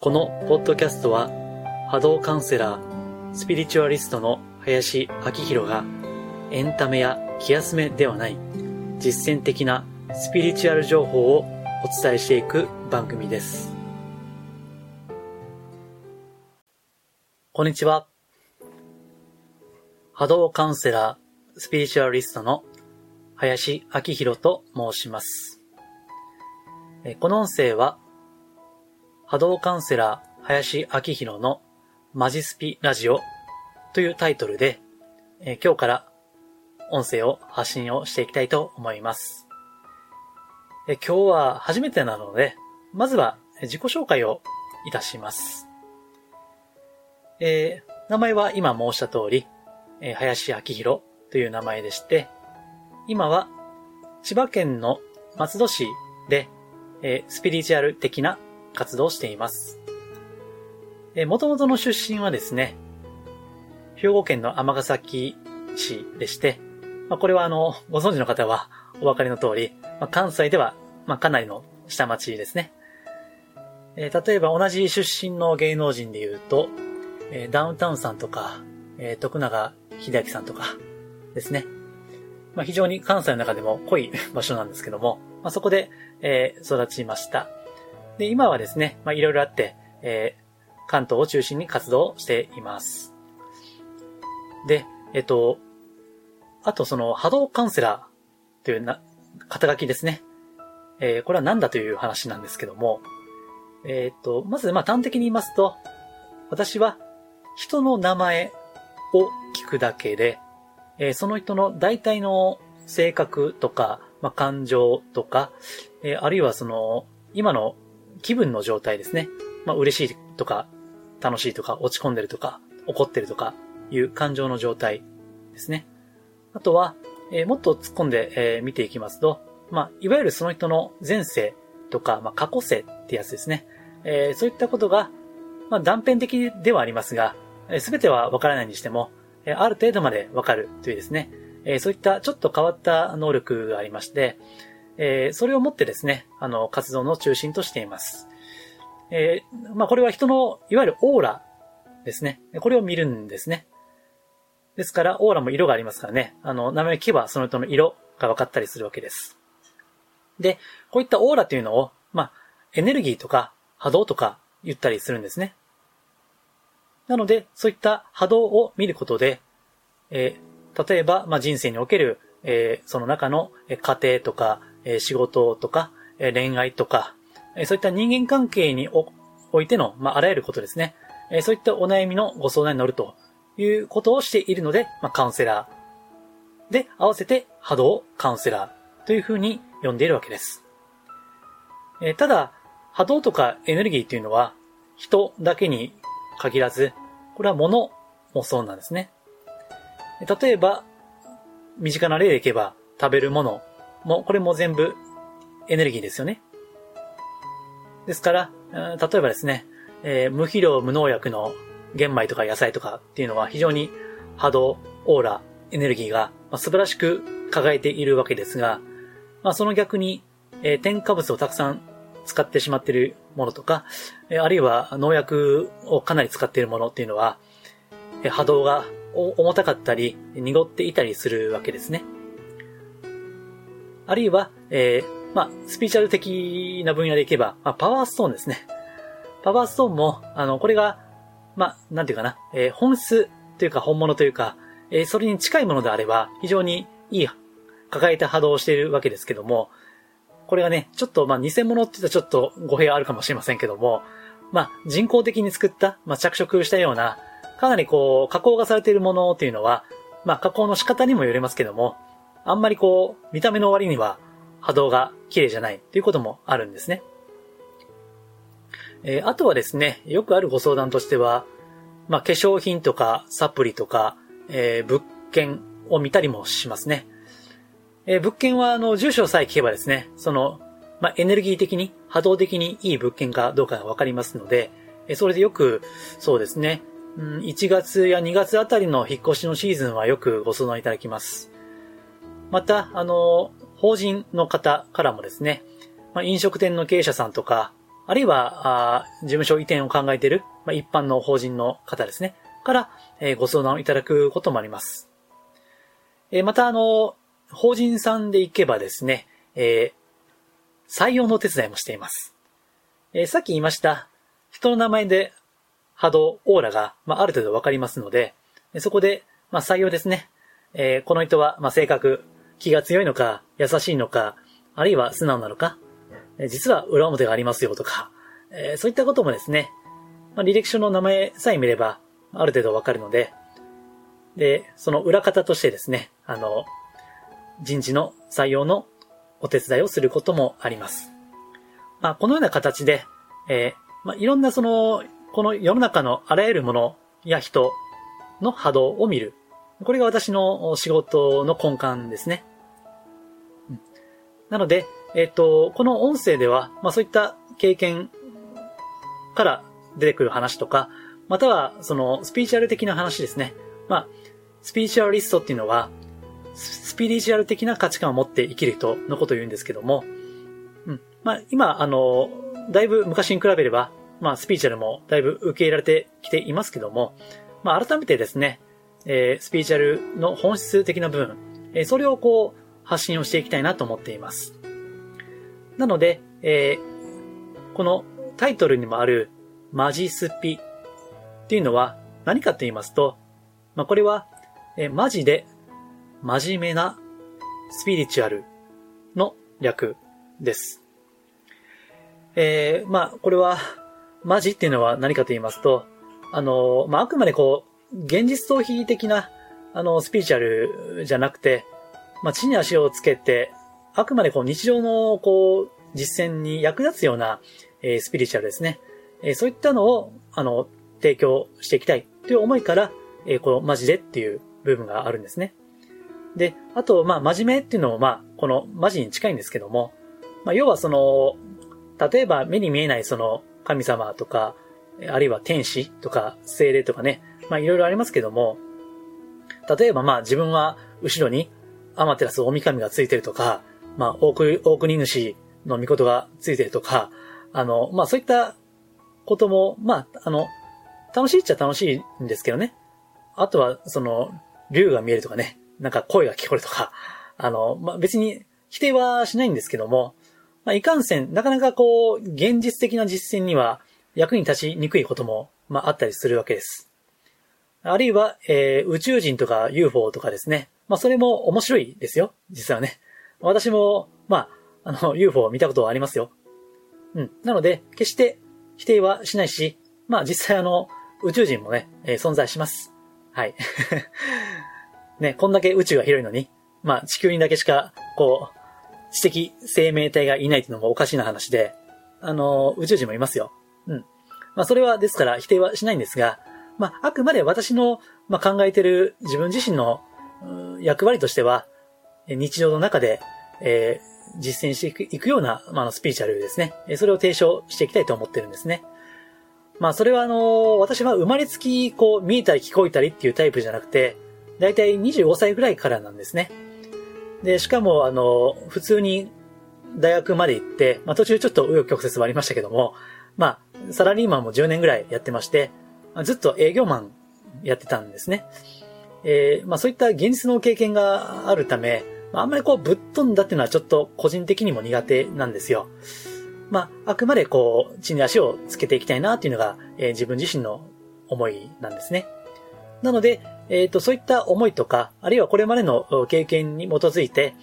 このポッドキャストは波動カウンセラー、スピリチュアリストの林明宏がエンタメや気休めではない実践的なスピリチュアル情報をお伝えしていく番組です。こんにちは。波動カウンセラー、スピリチュアリストの林明宏と申します。この音声は波動カウンセラー林明宏のマジスピラジオというタイトルで、え今日から音声を発信をしていきたいと思います。え今日は初めてなので、まずは自己紹介をいたします。えー、名前は今申した通り、え、林明宏という名前でして、今は千葉県の松戸市で、え、スピリチュアル的な活動しています。え、元々の出身はですね、兵庫県の尼崎市でして、まあ、これはあの、ご存知の方はお分かりの通り、まあ、関西では、まあ、かなりの下町ですね。えー、例えば同じ出身の芸能人で言うと、えー、ダウンタウンさんとか、えー、徳永秀明さんとかですね。まあ、非常に関西の中でも濃い場所なんですけども、まあ、そこで、えー、育ちました。で、今はですね、まあ、いろいろあって、えー、関東を中心に活動しています。で、えっと、あとその波動カウンセラーというな、肩書きですね。えー、これは何だという話なんですけども、えっと、まずま端的に言いますと、私は人の名前を聞くだけで、えー、その人の大体の性格とか、まあ、感情とか、えー、あるいはその、今の気分の状態ですね。まあ、嬉しいとか、楽しいとか、落ち込んでるとか、怒ってるとか、いう感情の状態ですね。あとは、えー、もっと突っ込んで、えー、見ていきますと、まあ、いわゆるその人の前世とか、まあ、過去世ってやつですね。えー、そういったことが、まあ、断片的ではありますが、す、べ、てはわからないにしても、えある程度までわかるというですね、えそういったちょっと変わった能力がありまして、えそれをもってですね、あの、活動の中心としています。えまあ、これは人の、いわゆるオーラですね。これを見るんですね。ですから、オーラも色がありますからね、あの、名前を聞けばその人の色が分かったりするわけです。で、こういったオーラというのを、まあ、エネルギーとか波動とか言ったりするんですね。なので、そういった波動を見ることで、えー、例えば、まあ、人生における、えー、その中の家庭とか、え、仕事とか、え恋愛とか、えそういった人間関係においての、まあ、あらゆることですね。えそういったお悩みのご相談に乗るということをしているので、まあ、カウンセラー。で、合わせて波動カウンセラーというふうに呼んでいるわけです。えただ、波動とかエネルギーというのは、人だけに限らず、これは物もそうなんですね。例えば、身近な例でいけば、食べるものもう、これも全部エネルギーですよね。ですから、例えばですね、えー、無肥料無農薬の玄米とか野菜とかっていうのは非常に波動、オーラ、エネルギーが素晴らしく輝いているわけですが、まあ、その逆に、えー、添加物をたくさん使ってしまっているものとかえ、あるいは農薬をかなり使っているものっていうのはえ、波動が重たかったり、濁っていたりするわけですね。あるいは、えー、まあ、スピーチャル的な分野でいけば、まあ、パワーストーンですね。パワーストーンも、あの、これが、まあ、なんていうかな、えー、本質というか本物というか、えー、それに近いものであれば、非常にいい、抱えた波動をしているわけですけども、これがね、ちょっと、まあ、偽物って言ったらちょっと語弊あるかもしれませんけども、まあ、人工的に作った、まあ、着色したような、かなりこう、加工がされているものっていうのは、まあ、加工の仕方にもよりますけども、あんまりこう、見た目の割には波動が綺麗じゃないということもあるんですね。えー、あとはですね、よくあるご相談としては、まあ、化粧品とかサプリとか、えー、物件を見たりもしますね。えー、物件は、あの、住所さえ聞けばですね、その、まあ、エネルギー的に、波動的にいい物件かどうかがわかりますので、えー、それでよく、そうですね、うん、1月や2月あたりの引っ越しのシーズンはよくご相談いただきます。また、あの、法人の方からもですね、まあ、飲食店の経営者さんとか、あるいは、あ事務所移転を考えている、まあ、一般の法人の方ですね、から、えー、ご相談をいただくこともあります。えー、また、あの、法人さんで行けばですね、えー、採用の手伝いもしています。えー、さっき言いました、人の名前で波動、オーラが、まあ、ある程度わかりますので、そこで、まあ、採用ですね。えー、この人は、まあ、性格、気が強いのか、優しいのか、あるいは素直なのか、実は裏表がありますよとか、え、そういったこともですね、まあ、履歴書の名前さえ見れば、ある程度わかるので、で、その裏方としてですね、あの、人事の採用のお手伝いをすることもあります。まあ、このような形で、えー、まあ、いろんなその、この世の中のあらゆるものや人の波動を見る。これが私の仕事の根幹ですね。なので、えっ、と、この音声では、まあそういった経験から出てくる話とか、または、その、スピーチュアル的な話ですね。まあ、スピーチュアリストっていうのは、スピリチュアル的な価値観を持って生きる人のことを言うんですけども、うん。まあ、今、あの、だいぶ昔に比べれば、まあ、スピーチュアルもだいぶ受け入れられてきていますけども、まあ、改めてですね、えー、スピーチュアルの本質的な部分、えー、それをこう、発信をしていきたいなと思っています。なので、えー、このタイトルにもあるマジスピっていうのは何かと言いますと、まあ、これは、えー、マジで真面目なスピリチュアルの略です。えー、まあ、これは、マジっていうのは何かと言いますと、あの、まあ、あくまでこう、現実逃避的な、あの、スピリチュアルじゃなくて、まあ、地に足をつけて、あくまでこう、日常の、こう、実践に役立つような、えー、スピリチュアルですね。えー、そういったのを、あの、提供していきたいという思いから、えー、このマジでっていう部分があるんですね。で、あと、まあ、真面目っていうのも、まあ、このマジに近いんですけども、まあ、要はその、例えば目に見えないその神様とか、あるいは天使とか精霊とかね、まあいろいろありますけども、例えばまあ自分は後ろにアマテラス大神がついてるとか、まあ大国大国主の御事がついてるとか、あの、まあそういったことも、まあ、あの、楽しいっちゃ楽しいんですけどね。あとは、その、竜が見えるとかね、なんか声が聞こえるとか、あの、まあ別に否定はしないんですけども、まあ、いかんせん、なかなかこう、現実的な実践には役に立ちにくいことも、まあ、あったりするわけです。あるいは、えー、宇宙人とか UFO とかですね。まあ、それも面白いですよ。実はね。私も、まあ、あの、UFO を見たことはありますよ。うん。なので、決して否定はしないし、まあ、実際あの、宇宙人もね、えー、存在します。はい。ね、こんだけ宇宙が広いのに、まあ、地球にだけしか、こう、知的生命体がいないっていうのもおかしな話で、あの、宇宙人もいますよ。うん。まあ、それはですから否定はしないんですが、まあ、あくまで私の、まあ、考えてる自分自身の、役割としては、日常の中で、えー、実践していくような、まあ、スピーチャルですね。それを提唱していきたいと思ってるんですね。まあ、それはあの、私は生まれつき、こう、見えたり聞こえたりっていうタイプじゃなくて、だいたい25歳ぐらいからなんですね。で、しかも、あの、普通に大学まで行って、まあ途中ちょっと右翼曲折はありましたけども、まあ、サラリーマンも10年ぐらいやってまして、ずっと営業マンやってたんですね。えー、まあそういった現実の経験があるため、あ、あんまりこうぶっ飛んだっていうのはちょっと個人的にも苦手なんですよ。まあ、あくまでこう、地に足をつけていきたいなっていうのが、えー、自分自身の思いなんですね。なので、えっ、ー、と、そういった思いとか、あるいはこれまでの経験に基づいて、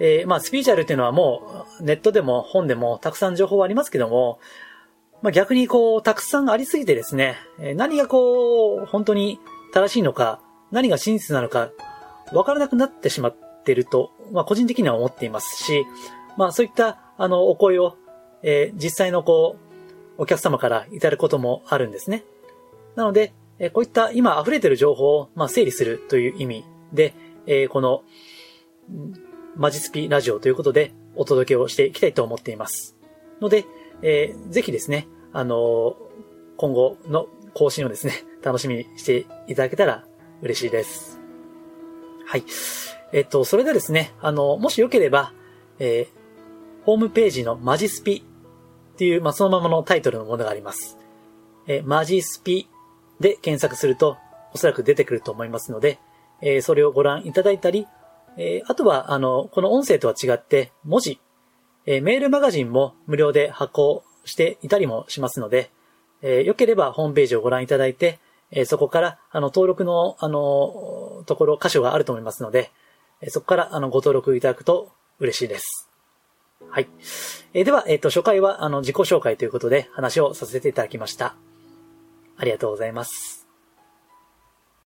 えー、まあ、スピーチャルっていうのはもう、ネットでも本でもたくさん情報はありますけども、まあ、逆にこう、たくさんありすぎてですね、何がこう、本当に正しいのか、何が真実なのか、わからなくなってしまっていると、まあ、個人的には思っていますし、まあ、そういった、あの、お声を、えー、実際のこう、お客様からいただくこともあるんですね。なので、えこういった今溢れてる情報を、まあ、整理するという意味で、えこの、マジスピラジオということでお届けをしていきたいと思っています。ので、えー、ぜひですね、あの今後の更新をですね、楽しみにしていただけたら嬉しいです。はい。えっと、それでですね、あの、もしよければ、えー、ホームページのマジスピっていう、まあ、そのままのタイトルのものがあります。えマジスピで検索すると、おそらく出てくると思いますので、えそれをご覧いただいたり、えあとは、あの、この音声とは違って、文字、えメールマガジンも無料で発行していたりもしますので、えよければホームページをご覧いただいて、えそこから、あの、登録の、あの、ところ、箇所があると思いますので、えそこから、あの、ご登録いただくと嬉しいです。はい。えでは、えっ、と、初回は、あの、自己紹介ということで話をさせていただきました。ありがとうございます。